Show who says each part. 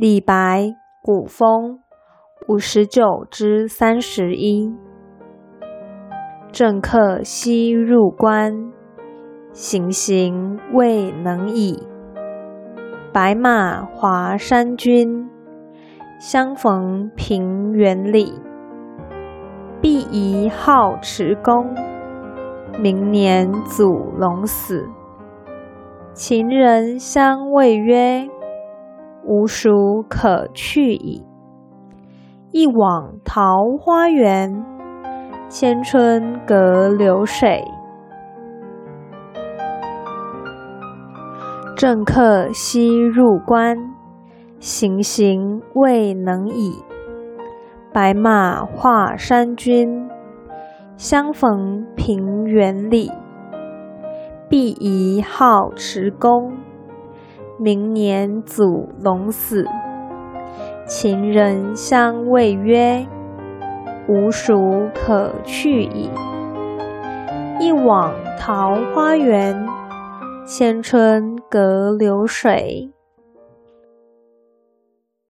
Speaker 1: 李白古风五十九之三十一。政客西入关，行行未能已。白马华山君，相逢平原里。必宜好持功，明年祖龙死。秦人相谓曰：“无蜀可去矣。”一往桃花源，千春隔流水。正客西入关，行行未能已。白马华山君，相逢平原里。必宜好持功，明年祖龙死。秦人相谓曰：“吾蜀可去矣。”一往桃花源，千春隔流水。